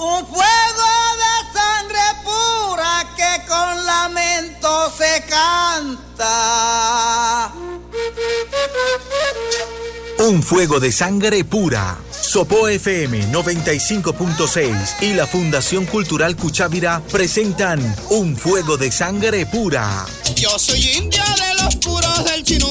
Un fuego de sangre pura que con lamento se canta. Un fuego de sangre pura. Sopo FM 95.6 y la Fundación Cultural Cuchávira presentan Un fuego de sangre pura. Yo soy india de los puros del chinú.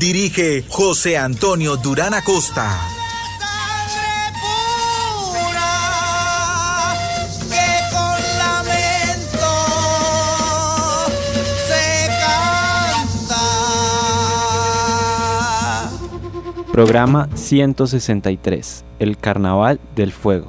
Dirige José Antonio Durán Acosta. Programa 163, El Carnaval del Fuego.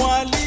mwalimu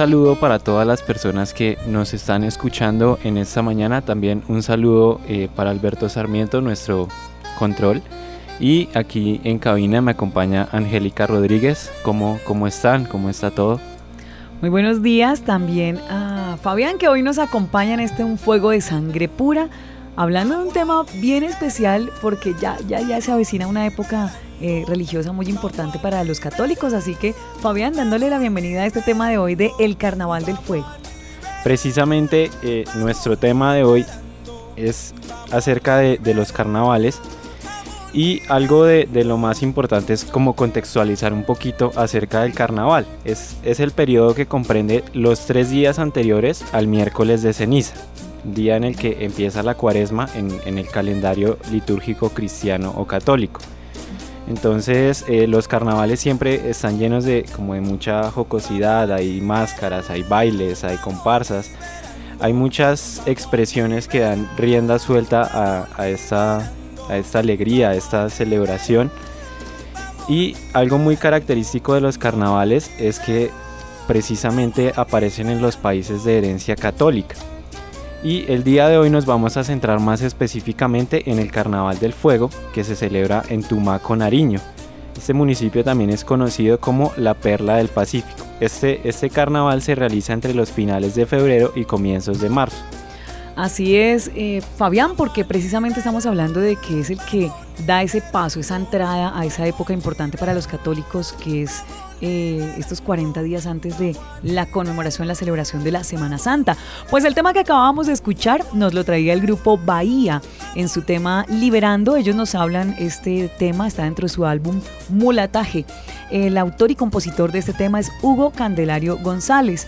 saludo para todas las personas que nos están escuchando en esta mañana. También un saludo eh, para Alberto Sarmiento, nuestro control. Y aquí en cabina me acompaña Angélica Rodríguez. ¿Cómo, ¿Cómo están? ¿Cómo está todo? Muy buenos días también a Fabián que hoy nos acompaña en este Un Fuego de Sangre Pura, hablando de un tema bien especial porque ya, ya, ya se avecina una época eh, religiosa muy importante para los católicos. Así que, Fabián, dándole la bienvenida a este tema de hoy de El Carnaval del Fuego. Precisamente eh, nuestro tema de hoy es acerca de, de los carnavales. Y algo de, de, lo más importante es como contextualizar un poquito acerca del carnaval. Es, es el periodo que comprende los tres días anteriores al miércoles de ceniza, día en el que empieza la cuaresma en, el calendario litúrgico cristiano o católico. Entonces eh, los carnavales siempre están llenos de como de mucha jocosidad, hay máscaras, hay bailes, hay comparsas, hay muchas expresiones que dan rienda suelta a esta alegría, a esta celebración. Y algo muy característico de los carnavales es que precisamente aparecen en los países de herencia católica. Y el día de hoy nos vamos a centrar más específicamente en el Carnaval del Fuego que se celebra en Tumaco, Nariño. Este municipio también es conocido como la Perla del Pacífico. Este, este carnaval se realiza entre los finales de febrero y comienzos de marzo. Así es, eh, Fabián, porque precisamente estamos hablando de que es el que da ese paso, esa entrada a esa época importante para los católicos, que es eh, estos 40 días antes de la conmemoración, la celebración de la Semana Santa. Pues el tema que acabábamos de escuchar nos lo traía el grupo Bahía en su tema Liberando. Ellos nos hablan, este tema está dentro de su álbum Mulataje. El autor y compositor de este tema es Hugo Candelario González.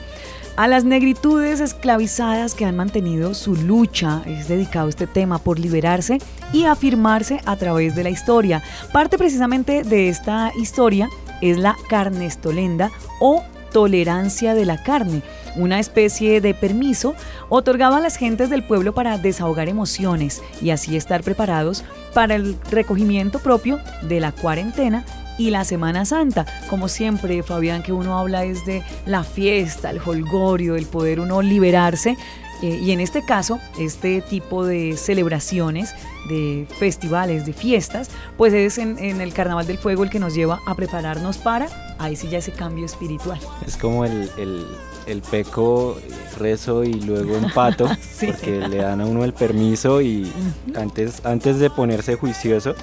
A las negritudes esclavizadas que han mantenido su lucha es dedicado este tema por liberarse y afirmarse a través de la historia. Parte precisamente de esta historia es la carnestolenda o tolerancia de la carne, una especie de permiso otorgado a las gentes del pueblo para desahogar emociones y así estar preparados para el recogimiento propio de la cuarentena y la Semana Santa. Como siempre, Fabián, que uno habla es de la fiesta, el holgorio, el poder uno liberarse. Eh, y en este caso, este tipo de celebraciones, de festivales, de fiestas, pues es en, en, el Carnaval del Fuego el que nos lleva a prepararnos para, ahí sí ya ese cambio espiritual. Es como el, el, el peco, rezo y luego empato, sí. porque le dan a uno el permiso y uh -huh. antes, antes de ponerse juicioso,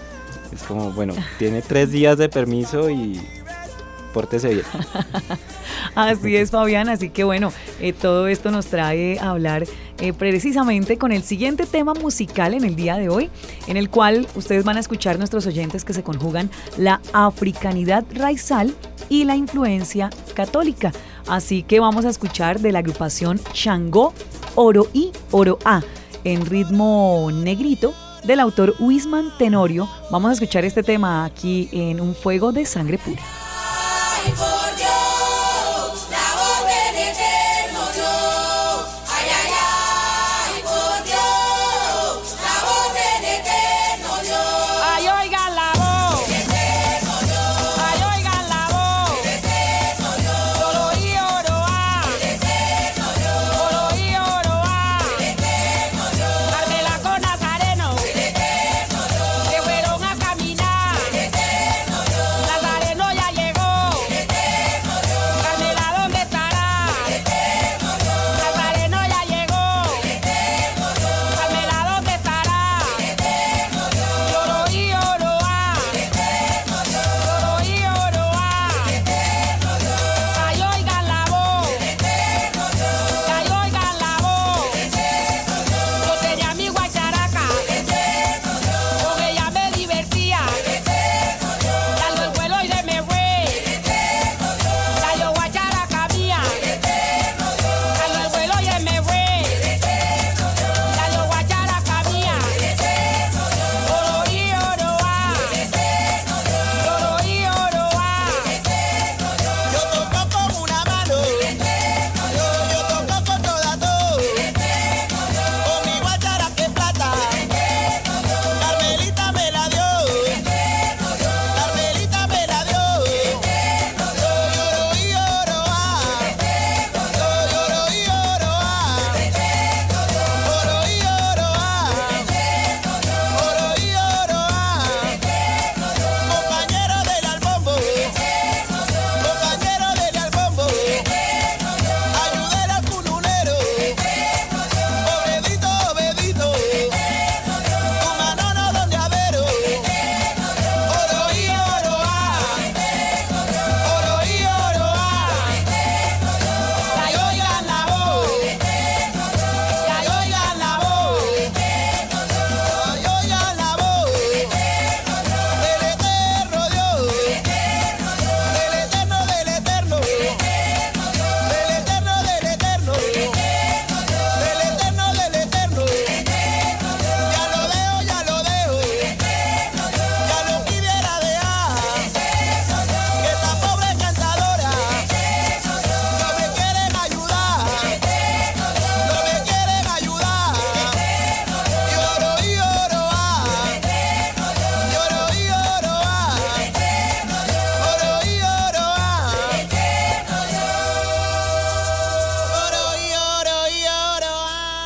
es como, bueno, tiene tres días de permiso y así es, Fabián. Así que bueno, eh, todo esto nos trae a hablar eh, precisamente con el siguiente tema musical en el día de hoy, en el cual ustedes van a escuchar nuestros oyentes que se conjugan la africanidad raizal y la influencia católica. Así que vamos a escuchar de la agrupación Shango, Oro y Oro A en ritmo negrito del autor Wisman Tenorio. Vamos a escuchar este tema aquí en Un Fuego de Sangre Pura. Ay, por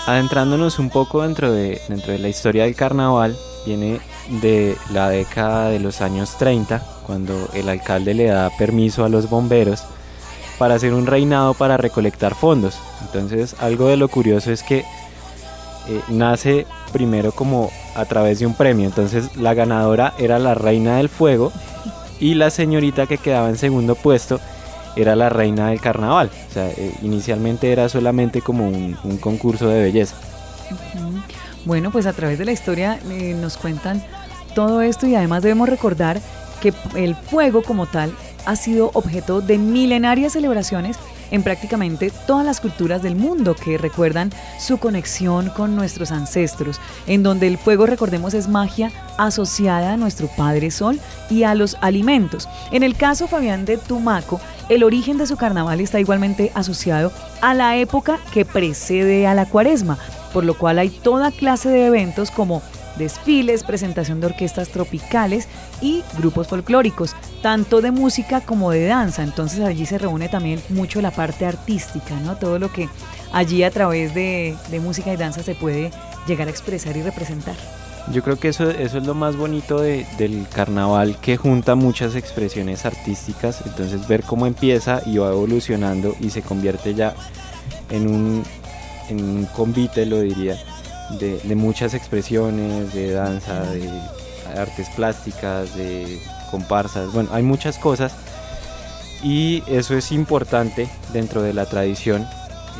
adentrándonos un poco dentro de, dentro de la historia del carnaval, viene de la década de los años 30, cuando el alcalde le da permiso a los bomberos para hacer un reinado para recolectar fondos. Entonces algo de lo curioso es que eh, nace primero como a través de un premio. Entonces la ganadora era la reina del fuego y la señorita que quedaba en segundo puesto era la reina del carnaval. O sea, eh, inicialmente era solamente como un, concurso de belleza. Bueno, pues a través de la historia eh, nos cuentan todo esto y además debemos recordar que el fuego como tal ha sido objeto de milenarias celebraciones en prácticamente todas las culturas del mundo que recuerdan su conexión con nuestros ancestros, en donde el fuego, recordemos, es magia asociada a nuestro Padre Sol y a los alimentos. En el caso, Fabián, de Tumaco, el origen de su carnaval está igualmente asociado a la época que precede a la cuaresma, por lo cual hay toda clase de eventos como desfiles, presentación de orquestas tropicales y grupos folclóricos, tanto de música como de danza. Entonces allí se reúne también mucho la parte artística, ¿no? Todo lo que allí a través de, música y danza se puede llegar a expresar y representar. Yo creo que eso, eso es lo más bonito de- del carnaval que junta muchas expresiones artísticas, entonces ver cómo empieza y va evolucionando y se convierte ya en un, en un convite, lo diría, de, de muchas expresiones, de danza, de artes plásticas, de comparsas, bueno, hay muchas cosas. Y eso es importante dentro de la tradición.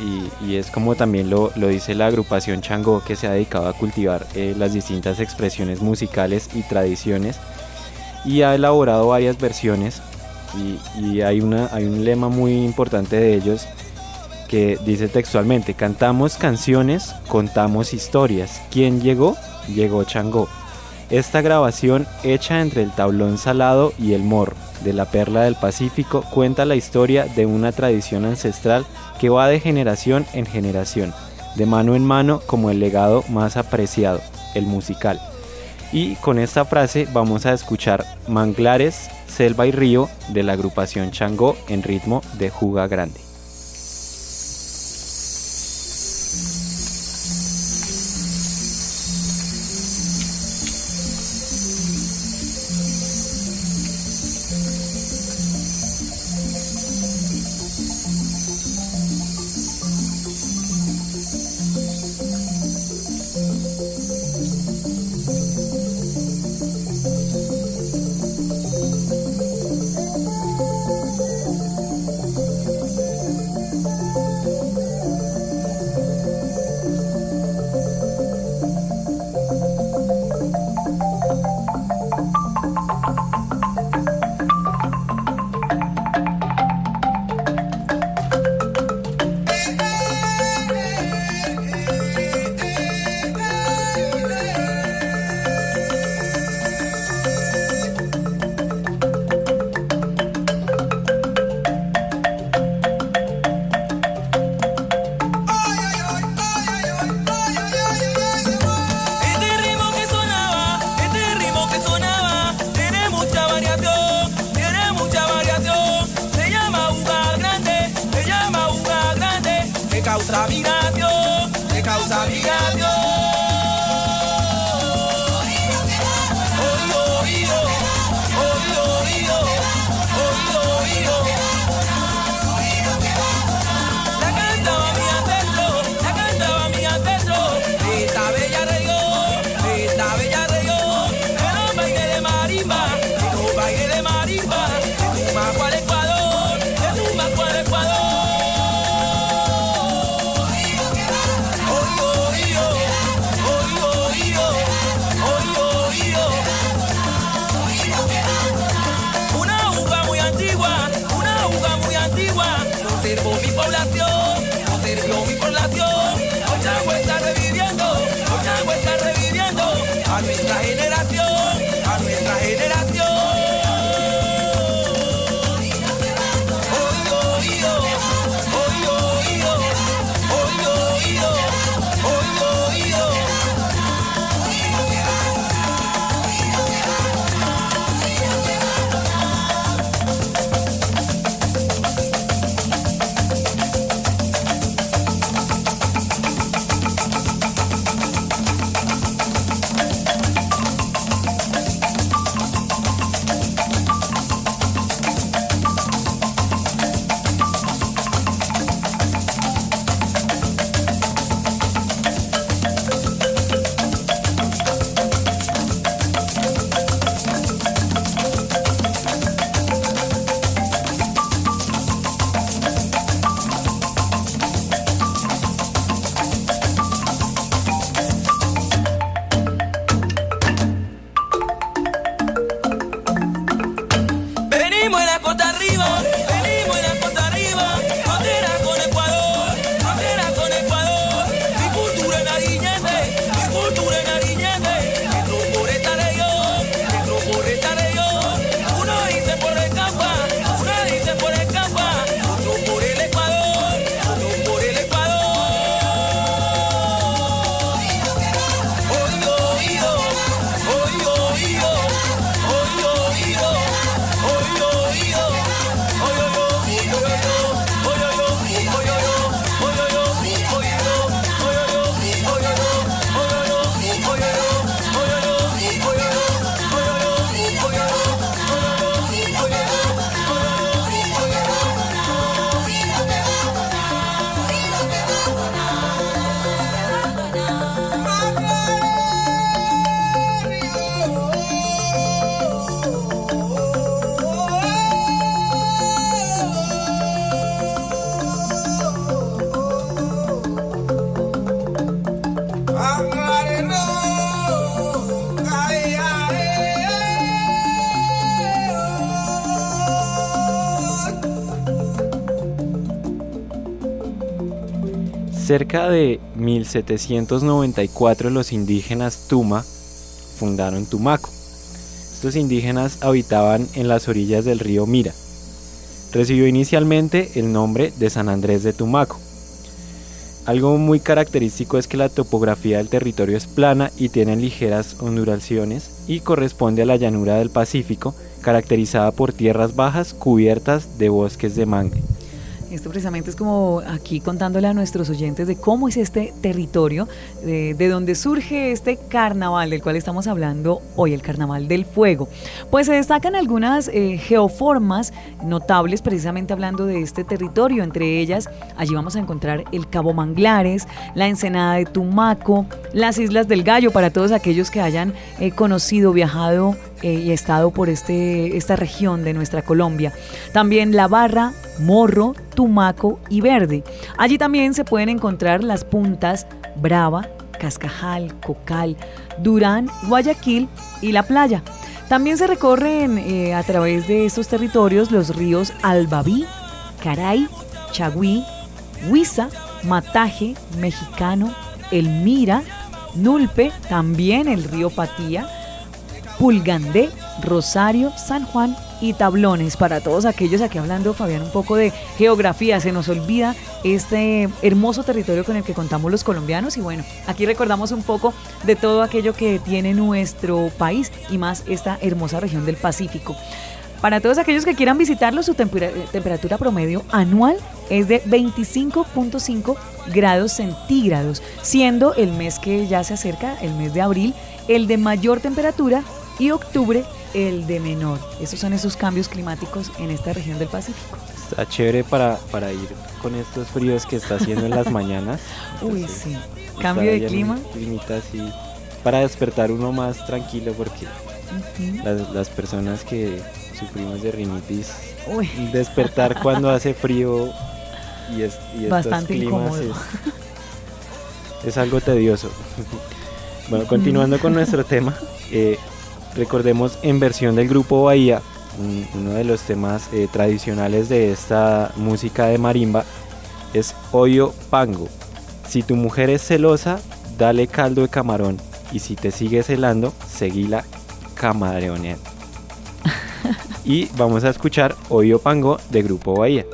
Y, y es como también lo, dice la agrupación Changó que se ha dedicado a cultivar eh, las distintas expresiones musicales y tradiciones. Y ha elaborado varias versiones. Y, y hay, una, hay un lema muy importante de ellos dice textualmente, cantamos canciones, contamos historias. ¿Quién llegó? Llegó Changó. Esta grabación, hecha entre el tablón salado y el morro de la perla del Pacífico, cuenta la historia de una tradición ancestral que va de generación en generación, de mano en mano como el legado más apreciado, el musical. Y con esta frase vamos a escuchar Manglares, Selva y Río de la agrupación Changó en ritmo de Juga Grande. Causa migración, que causa migración. Oído, Cerca de 1794 los indígenas Tuma fundaron Tumaco. Estos indígenas habitaban en las orillas del río Mira. Recibió inicialmente el nombre de San Andrés de Tumaco. Algo muy característico es que la topografía del territorio es plana y tiene ligeras ondulaciones y corresponde a la llanura del Pacífico, caracterizada por tierras bajas cubiertas de bosques de mangue. Esto precisamente es como aquí contándole a nuestros oyentes de cómo es este territorio, de, de donde surge este carnaval del cual estamos hablando hoy, el carnaval del fuego. Pues se destacan algunas eh, geoformas notables precisamente hablando de este territorio. Entre ellas, allí vamos a encontrar el Cabo Manglares, la Ensenada de Tumaco, las Islas del Gallo, para todos aquellos que hayan eh, conocido, viajado eh, y estado por este, esta región de nuestra Colombia. También La Barra, Morro, Tumaco y Verde. Allí también se pueden encontrar las puntas Brava, Cascajal, Cocal, Durán, Guayaquil y La Playa. También se recorren eh, a través de estos territorios los ríos Albaví, Caray, Chagüí, Huiza, Mataje, Mexicano, Elmira, Nulpe, también el río Patía, Pulgandé, Rosario, San Juan y Tablones. Para todos aquellos aquí hablando, Fabián, un poco de geografía, se nos olvida este hermoso territorio con el que contamos los colombianos y bueno, aquí recordamos un poco de todo aquello que tiene nuestro país y más esta hermosa región del Pacífico. Para todos aquellos que quieran visitarlo, su eh, temperatura promedio anual es de 25.5 grados centígrados, siendo el mes que ya se acerca, el mes de abril, el de mayor temperatura y octubre el de menor. Esos son esos cambios climáticos en esta región del Pacífico. Está chévere para, para ir con estos fríos que está haciendo en las mañanas. Uy, sí. Cambio de clima. un climita así, para despertar uno más tranquilo porque las, las personas que sufrimos de rinitis, Uy, despertar cuando hace frío y, es, y estos Bastante climas incómodo. es, es algo tedioso. bueno, continuando con nuestro tema, eh, recordemos en versión del grupo Bahía, un- uno de los temas eh, tradicionales de esta música de marimba es Oyo Pango. Si tu mujer es celosa, dale caldo de camarón. Y si te sigue celando, seguila camaroneando. y vamos a escuchar Oyo Pango de Grupo Bahía.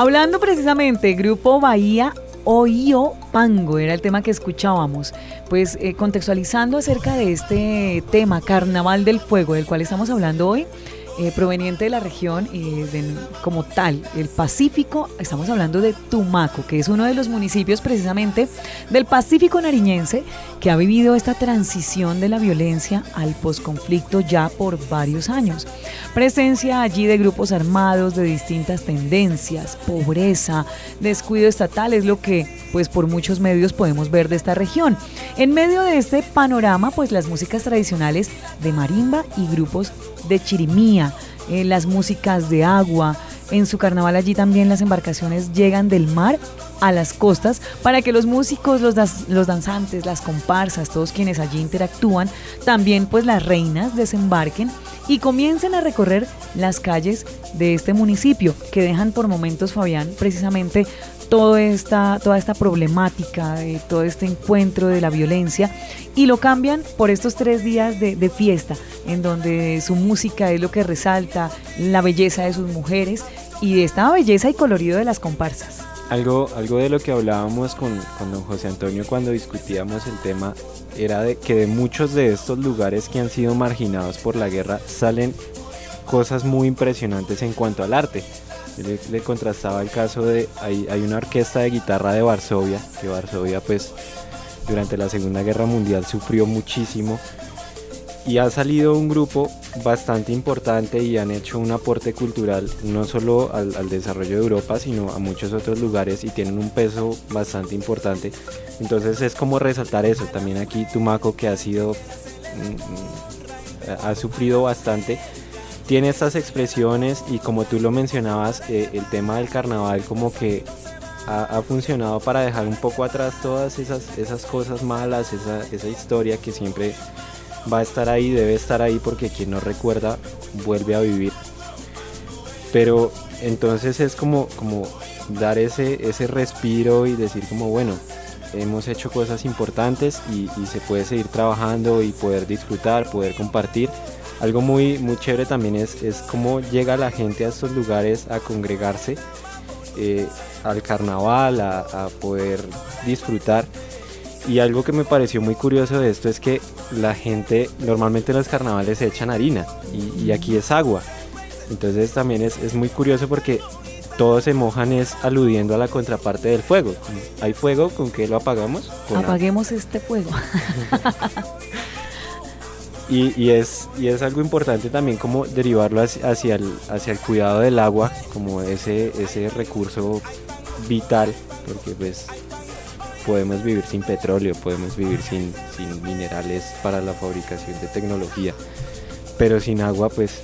Hablando precisamente, Grupo Bahía Oío Pango era el tema que escuchábamos. Pues eh, contextualizando acerca de este tema, Carnaval del Fuego, del cual estamos hablando hoy, eh, proveniente de la región como tal, el Pacífico, estamos hablando de Tumaco, que es uno de los municipios precisamente del Pacífico nariñense que ha vivido esta transición de la violencia al posconflicto ya por varios años. Presencia allí de grupos armados de distintas tendencias, pobreza, descuido estatal es lo que pues por muchos medios podemos ver de esta región. En medio de este panorama pues las músicas tradicionales de marimba y grupos de chirimía, eh, las músicas de agua, en su carnaval allí también las embarcaciones llegan del mar a las costas para que los músicos, los, los danzantes, las comparsas, todos quienes allí interactúan, también pues las reinas desembarquen y comiencen a recorrer las calles de este municipio que dejan por momentos, Fabián, precisamente toda esta, toda esta problemática, eh, todo este encuentro de la violencia y lo cambian por estos tres días de, de fiesta, en donde su música es lo que resalta la belleza de sus mujeres y de esta belleza y colorido de las comparsas. Algo, algo de lo que hablábamos con, con don José Antonio cuando discutíamos el tema era de que de muchos de estos lugares que han sido marginados por la guerra salen cosas muy impresionantes en cuanto al arte. Le, contrastaba el caso de, hay, hay una orquesta de guitarra de Varsovia, que Varsovia pues durante la Segunda Guerra Mundial sufrió muchísimo y ha salido un grupo bastante importante y han hecho un aporte cultural no solo al, al desarrollo de Europa sino a muchos otros lugares y tienen un peso bastante importante. Entonces es como resaltar eso. También aquí Tumaco que ha sido mm, mm, ha sufrido bastante tiene estas expresiones y como tú lo mencionabas eh, el tema del carnaval como que ha, funcionado para dejar un poco atrás todas esas, esas cosas malas esa, esa historia que siempre va a estar ahí, debe estar ahí porque quien no recuerda vuelve a vivir. Pero entonces es como, como dar ese, ese respiro y decir como bueno, hemos hecho cosas importantes y se puede seguir trabajando y poder disfrutar, poder compartir. Algo muy, muy chévere también es, es cómo llega la gente a estos lugares a congregarse eh, al carnaval, a, poder disfrutar. Y algo que me pareció muy curioso de esto es que la gente, normalmente en los carnavales se echan harina y, aquí es agua. Entonces también es, es muy curioso porque todos se mojan es aludiendo a la contraparte del fuego. ¿Hay fuego? ¿Con qué lo apagamos? Apaguemos este fuego. Y, y es, y es algo importante también como derivarlo hacia, hacia el, hacia el cuidado del agua, como ese, ese recurso vital, porque pues podemos vivir sin petróleo, podemos vivir sin, sin minerales para la fabricación de tecnología, pero sin agua pues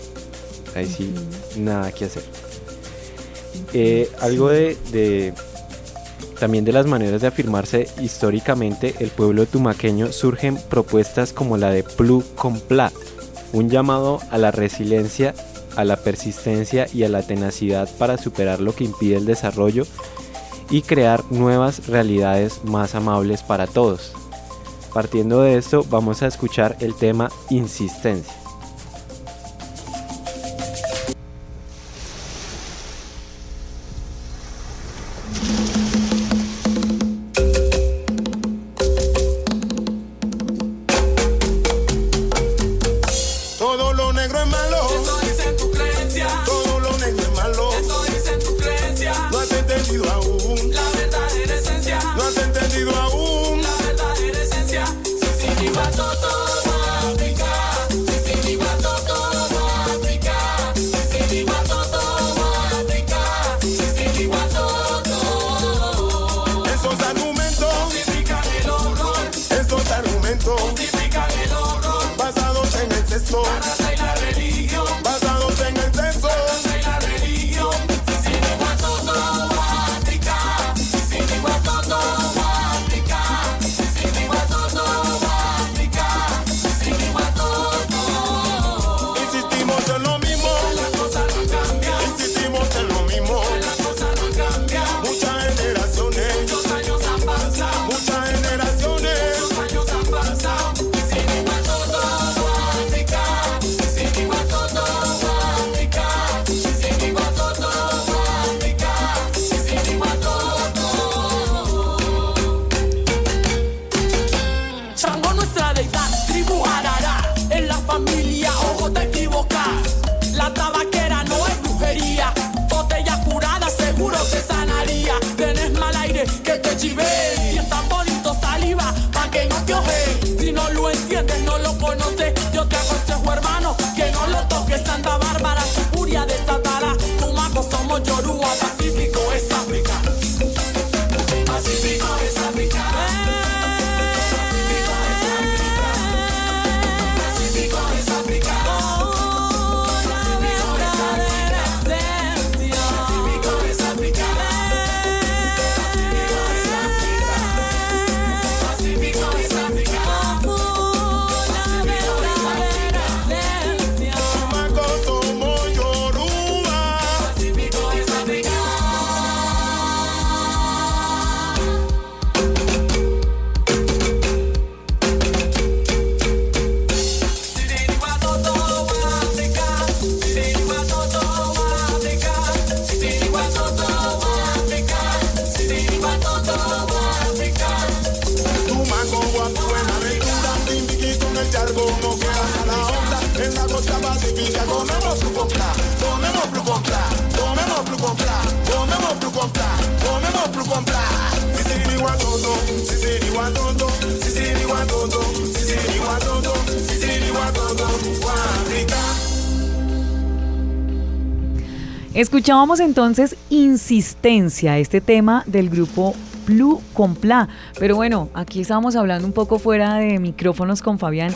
ahí sí nada que hacer. Eh, algo de, de- también de las maneras de afirmarse históricamente el pueblo tumaqueño surgen propuestas como la de Plu con Pla, un llamado a la resiliencia, a la persistencia y a la tenacidad para superar lo que impide el desarrollo y crear nuevas realidades más amables para todos. Partiendo de esto vamos a escuchar el tema insistencia. she. Escuchábamos entonces Insistencia, este tema del grupo Blue Compla. Pero bueno, aquí estábamos hablando un poco fuera de micrófonos con Fabián.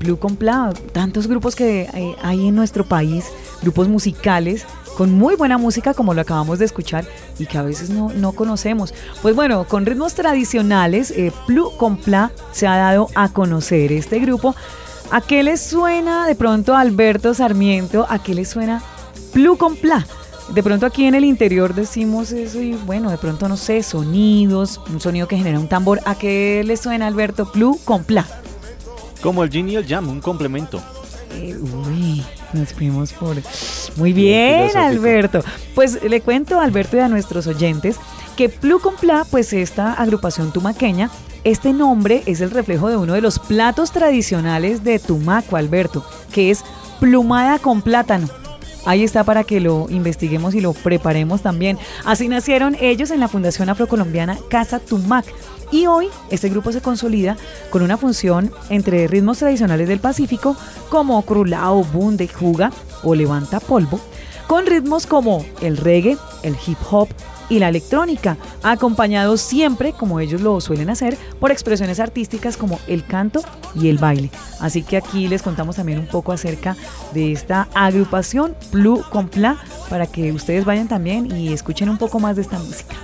Blue Compla, tantos grupos que eh, hay en nuestro país, grupos musicales con muy buena música como lo acabamos de escuchar y que a veces no, no conocemos. Pues bueno, con ritmos tradicionales, eh, Blue Compla se ha dado a conocer este grupo. ¿A qué les suena de pronto Alberto Sarmiento? ¿A qué les suena Plu con Pla. De pronto aquí en el interior decimos eso y bueno, de pronto no sé, sonidos, un sonido que genera un tambor. ¿A qué le suena Alberto? Plu con Pla. Como el Yin y el Jam, un complemento. Eh, uy, nos fuimos por... Muy bien. Alberto. Pues le cuento, Alberto, y a nuestros oyentes que Plu con Pla, pues esta agrupación tumaqueña, este nombre es el reflejo de uno de los platos tradicionales de Tumaco, Alberto, que es plumada con plátano. Ahí está para que lo investiguemos y lo preparemos también. Así nacieron ellos en la Fundación Afrocolombiana Casa Tumac. Y hoy este grupo se consolida con una función entre ritmos tradicionales del Pacífico como crulao, bunde, juga o levanta polvo, con ritmos como el reggae, el hip hop y la electrónica, acompañados siempre, como ellos lo suelen hacer, por expresiones artísticas como el canto y el baile. Así que aquí les contamos también un poco acerca de esta agrupación Plu con Pla para que ustedes vayan también y escuchen un poco más de esta música.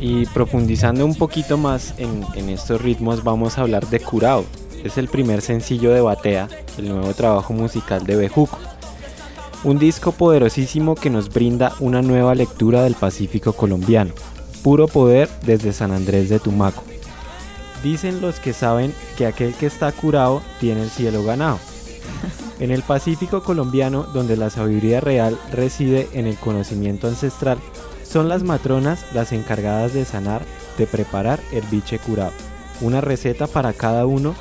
Y profundizando un poquito más en, en estos ritmos, vamos a hablar de Curao. Es el primer sencillo de Batea, el nuevo trabajo musical de Bejuco. Un disco poderosísimo que nos brinda una nueva lectura del Pacífico colombiano. Puro poder desde San Andrés de Tumaco. Dicen los que saben que aquel que está curado tiene el cielo ganado. En el Pacífico colombiano, donde la sabiduría real reside en el conocimiento ancestral, son las matronas las encargadas de sanar, de preparar el biche curado. Una receta para cada uno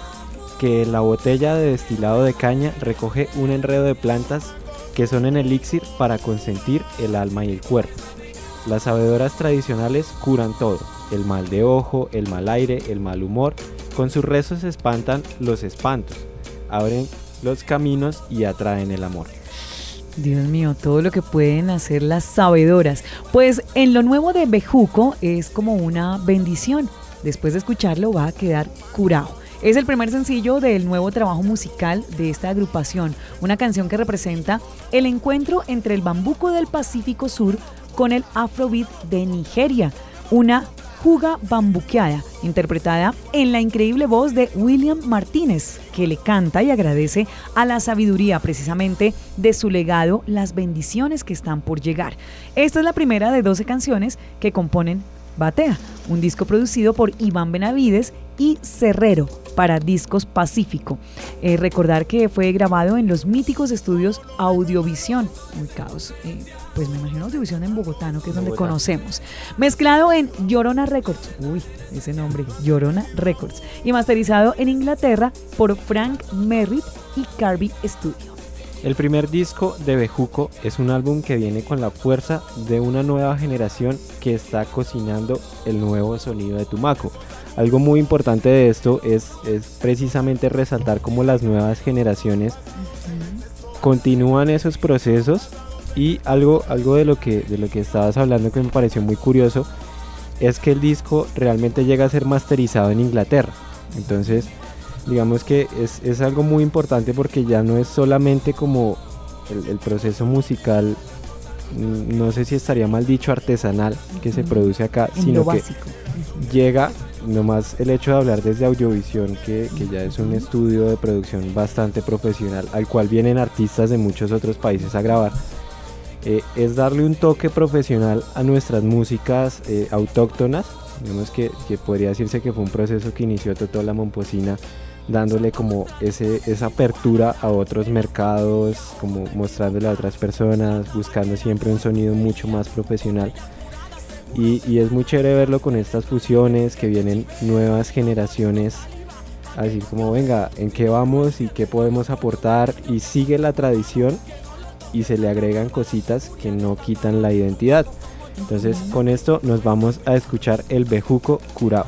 que en la botella de destilado de caña recoge un enredo de plantas que son en elixir para consentir el alma y el cuerpo. Las sabedoras tradicionales curan todo, el mal de ojo, el mal aire, el mal humor, con sus rezos espantan los espantos, abren los caminos y atraen el amor. Dios mío, todo lo que pueden hacer las sabedoras. Pues en lo nuevo de Bejuco es como una bendición. Después de escucharlo va a quedar curado. Es el primer sencillo del nuevo trabajo musical de esta agrupación, una canción que representa el encuentro entre el bambuco del Pacífico Sur con el afrobeat de Nigeria, una juga bambuqueada, interpretada en la increíble voz de William Martínez, que le canta y agradece a la sabiduría precisamente de su legado las bendiciones que están por llegar. Esta es la primera de 12 canciones que componen Batea, un disco producido por Iván Benavides y Cerrero para Discos Pacífico. Eh, recordar que fue grabado en los míticos estudios Audiovisión, ubicados, eh, pues me imagino Audiovisión en Bogotá, ¿no? que es donde Bogotá. conocemos. Mezclado en Llorona Records, uy, ese nombre, Llorona Records, y masterizado en Inglaterra por Frank Merritt y Carby Studio. El primer disco de Bejuco es un álbum que viene con la fuerza de una nueva generación que está cocinando el nuevo sonido de Tumaco. Algo muy importante de esto es, es precisamente resaltar cómo las nuevas generaciones continúan esos procesos y algo, algo de, lo que, de lo que estabas hablando que me pareció muy curioso es que el disco realmente llega a ser masterizado en Inglaterra. Entonces, digamos que es, es algo muy importante porque ya no es solamente como el, el proceso musical, mm, no sé si estaría mal dicho artesanal, que se produce acá, En sino que llega nomás el hecho de hablar desde Audiovisión, que, que ya es un estudio de producción bastante profesional, al cual vienen artistas de muchos otros países a grabar, eh, es darle un toque profesional a nuestras músicas eh, autóctonas. Vemos que, que podría decirse que fue un proceso que inició Totó la Momposina, dándole como ese, esa apertura a otros mercados, como mostrándole a otras personas, buscando siempre un sonido mucho más profesional. Y, y es muy chévere verlo con estas fusiones que vienen nuevas generaciones a decir como venga, en qué vamos y qué podemos aportar y sigue la tradición y se le agregan cositas que no quitan la identidad. Entonces con esto nos vamos a escuchar el bejuco curado.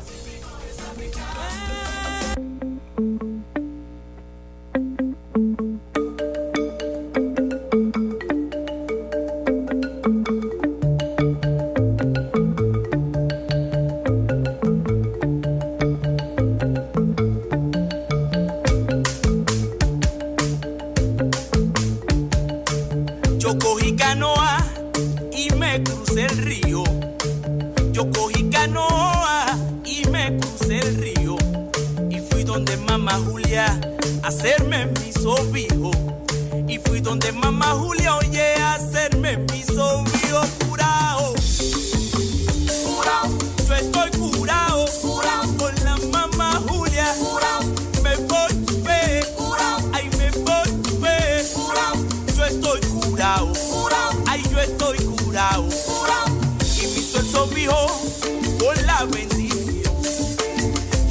Bendición.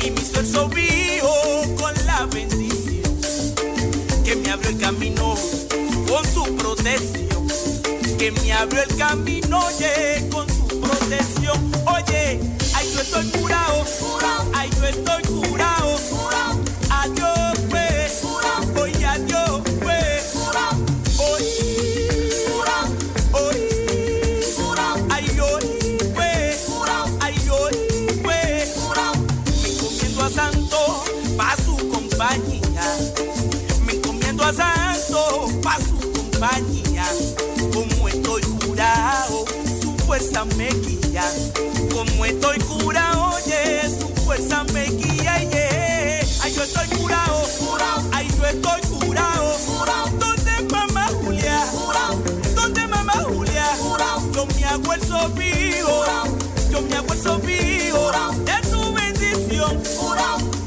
Y me hizo el sobijo con la bendición. Que me abrió el camino con su protección, que me abrió el camino, oye, con su protección, oye, ay yo estoy curado, ay yo estoy curado, fuerza me guía. Como estoy curado, oye, su fuerza me guía. Yeah. Ay, yo estoy curado, ay, yo estoy curado. ¿Dónde mamá Julia? ¿Dónde mamá Julia? Yo me hago el sobijo, yo me hago el sobijo de tu bendición, de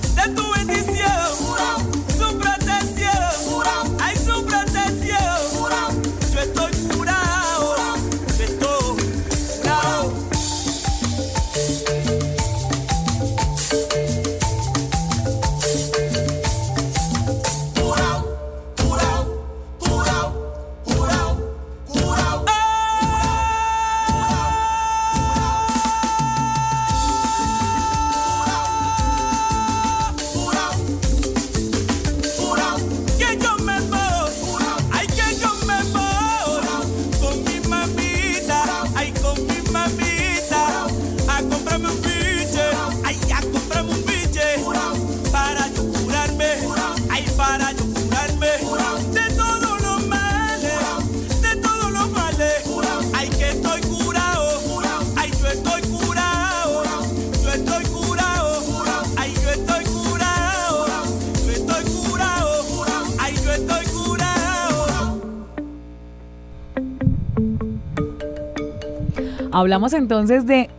Hablamos entonces de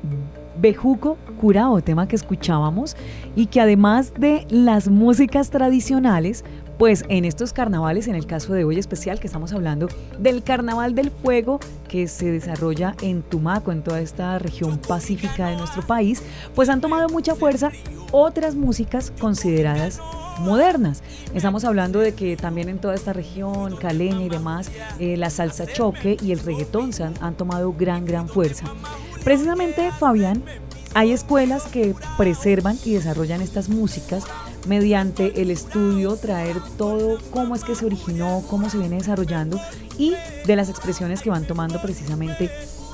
Bejuco Curao, tema que escuchábamos y que además de las músicas tradicionales, pues en estos carnavales, en el caso de hoy especial que estamos hablando del Carnaval del Fuego que se desarrolla en Tumaco, en toda esta región pacífica de nuestro país, pues han tomado mucha fuerza otras músicas consideradas modernas. Estamos hablando de que también en toda esta región, caleña y demás, eh, la salsa choque y el reggaetón se han, han tomado gran, gran fuerza. Precisamente, Fabián, hay escuelas que preservan y desarrollan estas músicas mediante el estudio, traer todo cómo es que se originó, cómo se viene desarrollando y de las expresiones que van tomando precisamente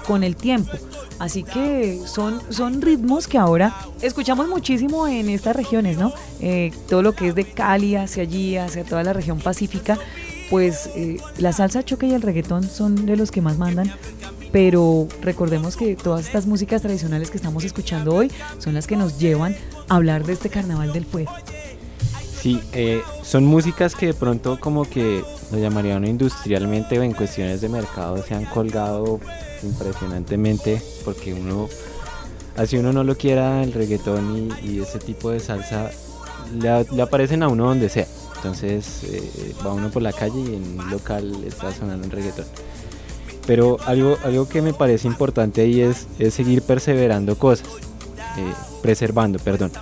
con el tiempo. Así que son, son ritmos que ahora escuchamos muchísimo en estas regiones, ¿no? Eh, todo lo que es de Cali hacia allí, hacia toda la región pacífica, pues eh, la salsa choque y el reggaetón son de los que más mandan. Pero recordemos que todas estas músicas tradicionales que estamos escuchando hoy son las que nos llevan a hablar de este carnaval del fuego. Sí, eh, son músicas que de pronto como que lo llamarían industrialmente o en cuestiones de mercado se han colgado impresionantemente porque uno, así uno no lo quiera, el reggaetón y, ese tipo de salsa le aparecen a uno donde sea. Entonces eh, va uno por la calle y en un local está sonando un reggaetón. Pero algo, algo que me parece importante ahí es, es seguir perseverando cosas, eh, preservando, perdón.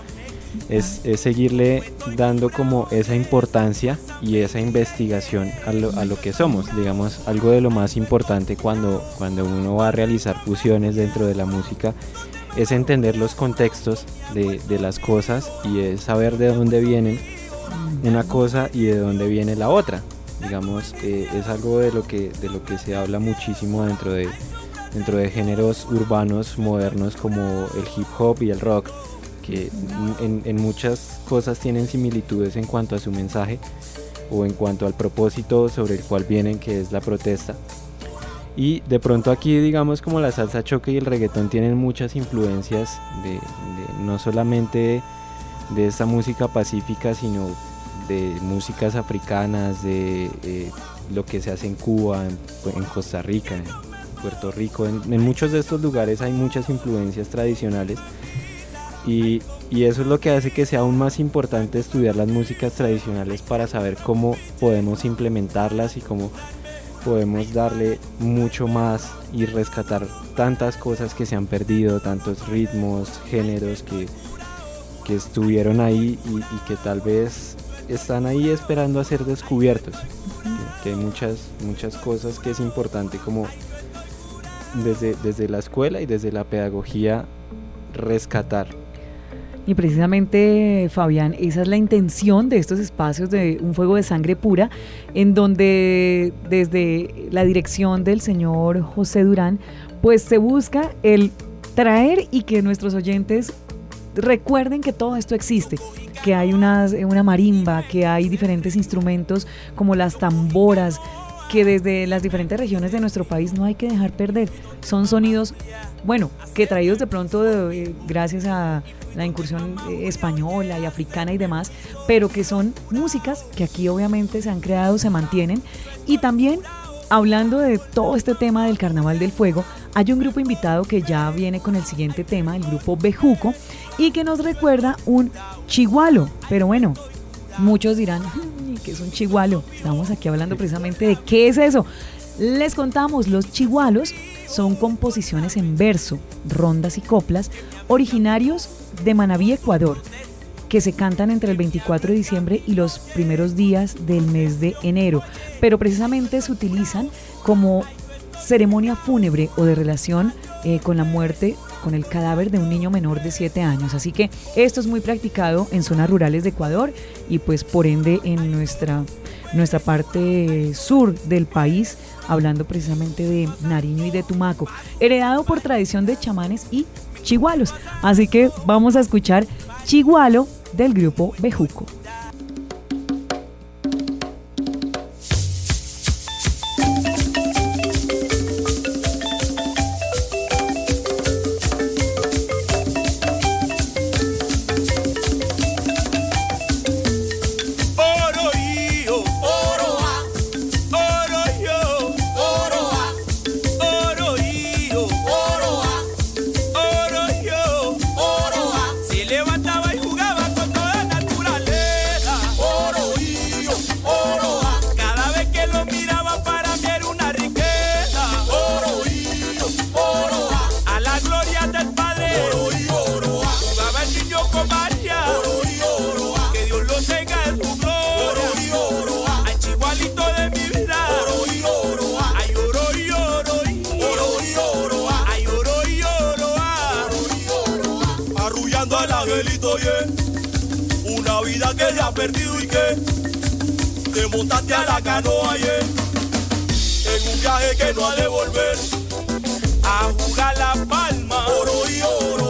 Es, es seguirle dando como esa importancia y esa investigación a lo, a lo que somos. Digamos, algo de lo más importante cuando, cuando uno va a realizar fusiones dentro de la música es entender los contextos de, de las cosas y es saber de dónde vienen una cosa y de dónde viene la otra. Digamos, eh, es algo de lo que de lo que se habla muchísimo dentro de dentro de géneros urbanos modernos como el hip hop y el rock, que en, muchas cosas tienen similitudes en cuanto a su mensaje o en cuanto al propósito sobre el cual vienen, que es la protesta. Y de pronto aquí, digamos, como la salsa choque y el reggaetón tienen muchas influencias de, no solamente de esta música pacífica, sino de músicas africanas, de eh, lo que se hace en Cuba, en, Costa Rica, en Puerto Rico. En muchos de estos lugares hay muchas influencias tradicionales y, y eso es lo que hace que sea aún más importante estudiar las músicas tradicionales para saber cómo podemos implementarlas y cómo podemos darle mucho más y rescatar tantas cosas que se han perdido, tantos ritmos, géneros que, que estuvieron ahí y, y que tal vez están ahí esperando a ser descubiertos. Que, que hay muchas, muchas cosas que es importante como desde, desde la escuela y desde la pedagogía rescatar. Y precisamente, Fabián, esa es la intención de estos espacios de un fuego de sangre pura, en donde desde la dirección del señor José Durán, pues se busca el traer y que nuestros oyentes recuerden que todo esto existe, que hay unas, una marimba, que hay diferentes instrumentos como las tamboras, que desde las diferentes regiones de nuestro país no hay que dejar perder. Son sonidos, bueno, que traídos de pronto eh, gracias a la incursión eh, española y africana y demás, pero que son músicas que aquí obviamente se han creado, se mantienen. Y también, hablando de todo este tema del Carnaval del Fuego, hay un grupo invitado que ya viene con el siguiente tema, el grupo Bejuco, y que nos recuerda un chigualo. Pero bueno, muchos dirán, "Ay, ¿qué es un chigualo? Estamos aquí hablando precisamente de qué es eso. Les contamos, los chigualos son composiciones en verso, rondas y coplas originarios de Manabí, Ecuador, que se cantan entre el 24 de diciembre y los primeros días del mes de enero, pero precisamente se utilizan como ceremonia fúnebre o de relación eh, con la muerte, con el cadáver de un niño menor de 7 años. Así que esto es muy practicado en zonas rurales de Ecuador y pues por ende en nuestra, nuestra parte sur del país, hablando precisamente de Nariño y de Tumaco, heredado por tradición de chamanes y chigualos. Así que vamos a escuchar Chigualo del grupo Bejuco. Que se ha perdido y que te montaste a la canoa, yeah. En un viaje que no ha de volver. A jugar la palma. Oro y oro.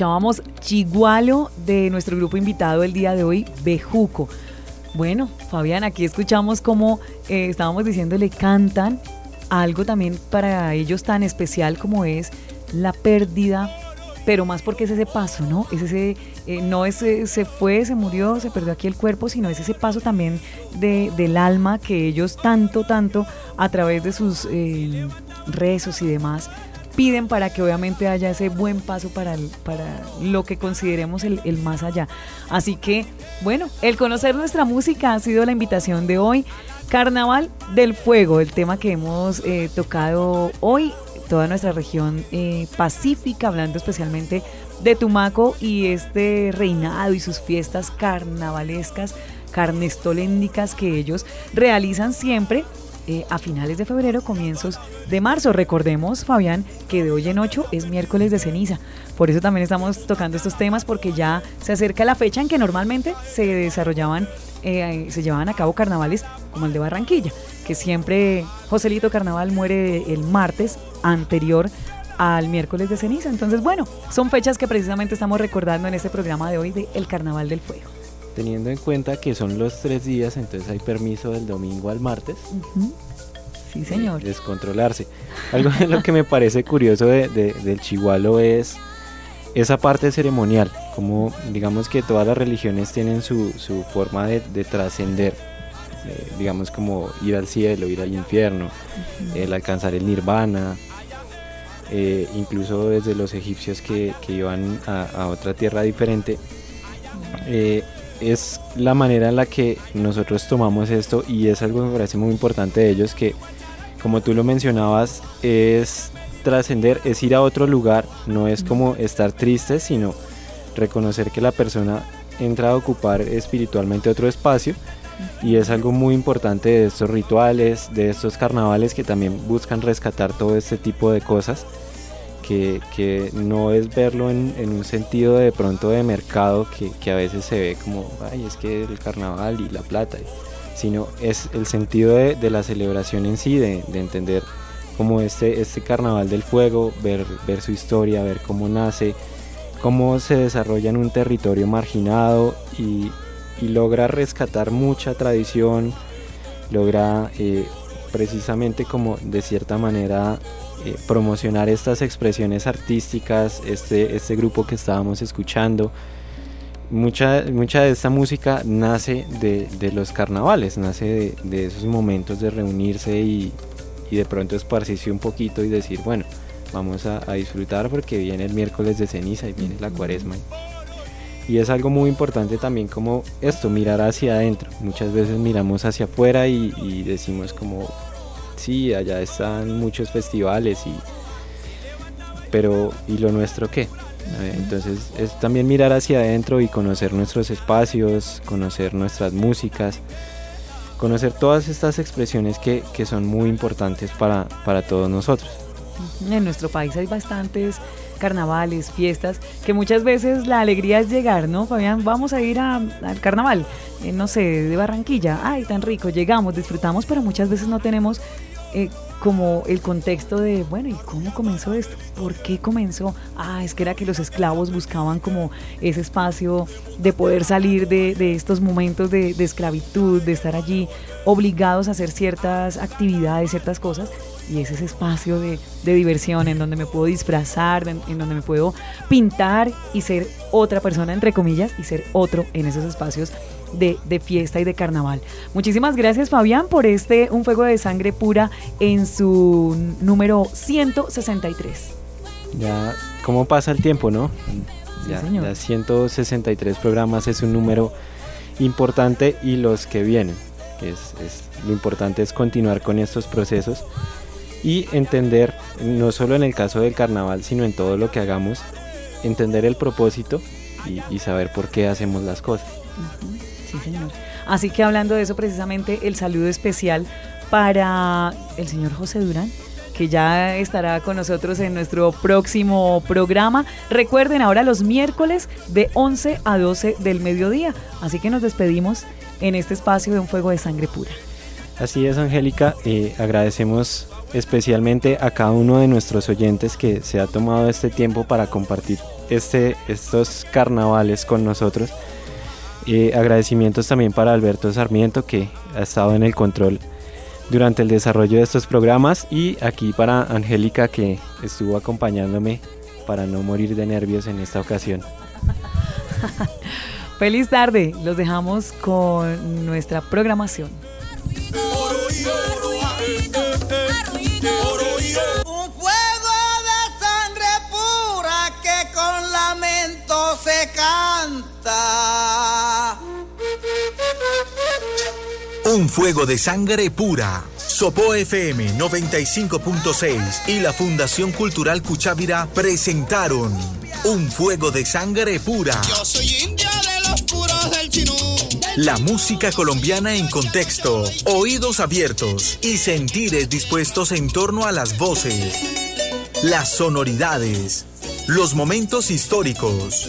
Escuchábamos Chigualo de nuestro grupo invitado el día de hoy, Bejuco. Bueno, Fabián, aquí escuchamos cómo eh, estábamos diciéndole, cantan algo también para ellos tan especial como es la pérdida, pero más porque es ese paso, ¿no? Es ese, eh, no es eh, se fue, se murió, se perdió aquí el cuerpo, sino es ese paso también de, del alma que ellos tanto, tanto a través de sus eh, rezos y demás piden para que obviamente haya ese buen paso para, para lo que consideremos el, el más allá. Así que, bueno, el conocer nuestra música ha sido la invitación de hoy. Carnaval del Fuego, el tema que hemos eh, tocado hoy, toda nuestra región eh, pacífica, hablando especialmente de Tumaco y este reinado y sus fiestas carnavalescas, carnestoléndicas que ellos realizan siempre eh, a finales de febrero, comienzos de marzo. Recordemos, Fabián, que de hoy en ocho es miércoles de ceniza. Por eso también estamos tocando estos temas, porque ya se acerca la fecha en que normalmente se desarrollaban, eh, se llevaban a cabo carnavales como el de Barranquilla, que siempre Joselito Carnaval muere el martes anterior al miércoles de ceniza. Entonces, bueno, son fechas que precisamente estamos recordando en este programa de hoy de El Carnaval del Fuego. Teniendo en cuenta que son los tres días, entonces hay permiso del domingo al martes. Sí, señor. Descontrolarse. Algo de lo que me parece curioso de- de- del chihualo es esa parte ceremonial. Como digamos que todas las religiones tienen su, su forma de, de trascender. eh, digamos como ir al cielo, ir al infierno, el alcanzar el nirvana. eh, incluso desde los egipcios que, que iban a, a otra tierra diferente. Eh, es la manera en la que nosotros tomamos esto y es algo que me parece muy importante de ellos que como tú lo mencionabas es trascender, es ir a otro lugar, no es como estar triste, sino reconocer que la persona entra a ocupar espiritualmente otro espacio y es algo muy importante de estos rituales, de estos carnavales que también buscan rescatar todo este tipo de cosas que, no es verlo en, en un sentido de pronto de mercado que, que a veces se ve como, ay, es que el carnaval y la plata, sino es el sentido de, de la celebración en sí, de, de entender como este, este carnaval del fuego, ver, ver su historia, ver cómo nace, cómo se desarrolla en un territorio marginado y, y logra rescatar mucha tradición, logra eh, precisamente como de cierta manera eh, promocionar estas expresiones artísticas, este, este grupo que estábamos escuchando. Mucha, mucha de esta música nace de, de los carnavales, nace de, de esos momentos de reunirse y, y de pronto esparcirse un poquito y decir, bueno, vamos a, a disfrutar porque viene el miércoles de ceniza y viene la cuaresma. Y es algo muy importante también como esto, mirar hacia adentro. Muchas veces miramos hacia afuera y, y decimos como, sí, allá están muchos festivales y... Pero, ¿y lo nuestro qué? Eh, Entonces es también mirar hacia adentro y conocer nuestros espacios, conocer nuestras músicas, conocer todas estas expresiones que, que son muy importantes para, para todos nosotros. En nuestro país hay bastantes carnavales, fiestas, que muchas veces la alegría es llegar, ¿no, Fabián? Vamos a ir a- al carnaval, eh, no sé, de Barranquilla, ay, tan rico, llegamos, disfrutamos, pero muchas veces no tenemos eh, como el contexto de, bueno, ¿y cómo comenzó esto? ¿Por qué comenzó? Ah, es que era que los esclavos buscaban como ese espacio de poder salir de, de estos momentos de, esclavitud, de estar allí obligados a hacer ciertas actividades, ciertas cosas, y es ese espacio de, de diversión en donde me puedo disfrazar, en, en donde me puedo pintar y ser otra persona, entre comillas, y ser otro en esos espacios de, de fiesta y de carnaval. Muchísimas gracias Fabián por este Un Fuego de Sangre Pura en su número 163. Ya, ¿cómo pasa el tiempo, no? Sí, ya, señor. ya 163 programas es un número importante y los que vienen. que Es, es- lo importante es continuar con estos procesos y entender, no solo en el caso del carnaval, sino en todo lo que hagamos, entender el propósito y, y saber por qué hacemos las cosas. Sí, señor. Así que hablando de eso, precisamente el saludo especial para el señor José Durán, que ya estará con nosotros en nuestro próximo programa. Recuerden, ahora los miércoles de 11 a 12 del mediodía. Así que nos despedimos en este espacio de un fuego de sangre pura. Así es, Angélica. eh, agradecemos especialmente a cada uno de nuestros oyentes que se ha tomado este tiempo para compartir este, estos carnavales con nosotros. Eh, agradecimientos también para Alberto Sarmiento que ha estado en el control durante el desarrollo de estos programas y aquí para Angélica que estuvo acompañándome para no morir de nervios en esta ocasión. Feliz tarde. Los dejamos con nuestra programación. Un fuego de sangre pura que con lamento se canta. Un fuego de sangre pura. Sopo FM 95.6 y la Fundación Cultural Cuchávira presentaron Un fuego de sangre pura. Yo soy india de los puros del chinú. La música colombiana en contexto, oídos abiertos y sentires dispuestos en torno a las voces, las sonoridades, los momentos históricos,